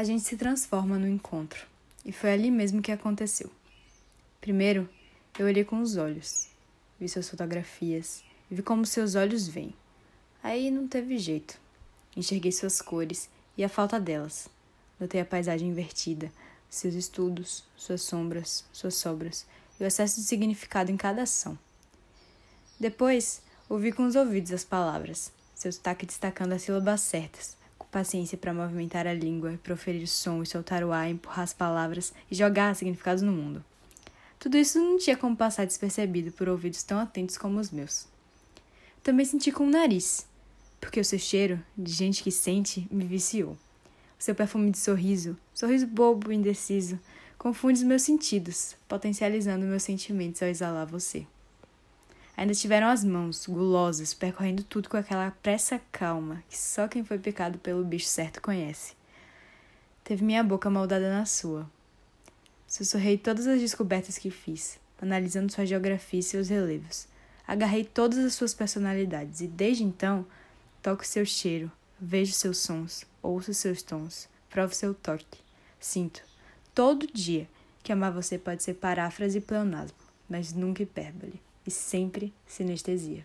A gente se transforma no encontro, e foi ali mesmo que aconteceu. Primeiro, eu olhei com os olhos, vi suas fotografias, vi como seus olhos veem. Aí não teve jeito. Enxerguei suas cores e a falta delas. Notei a paisagem invertida, seus estudos, suas sombras, suas sobras e o excesso de significado em cada ação. Depois, ouvi com os ouvidos as palavras, seu sotaque destacando as sílabas certas, paciência para movimentar a língua, proferir som e soltar o ar, empurrar as palavras e jogar significados no mundo. Tudo isso não tinha como passar despercebido por ouvidos tão atentos como os meus. Também senti com o nariz, porque o seu cheiro, de gente que sente, me viciou. O seu perfume de sorriso, sorriso bobo indeciso, confunde os meus sentidos, potencializando meus sentimentos ao exalar você. Ainda tiveram as mãos, gulosas, percorrendo tudo com aquela pressa calma que só quem foi picado pelo bicho certo conhece. Teve minha boca moldada na sua. Sussurrei todas as descobertas que fiz, analisando sua geografia e seus relevos. Agarrei todas as suas personalidades e desde então toco seu cheiro, vejo seus sons, ouço seus tons, provo seu toque. Sinto, todo dia, que amar você pode ser paráfrase e pleonasmo, mas nunca hipérbole, e sempre sinestesia.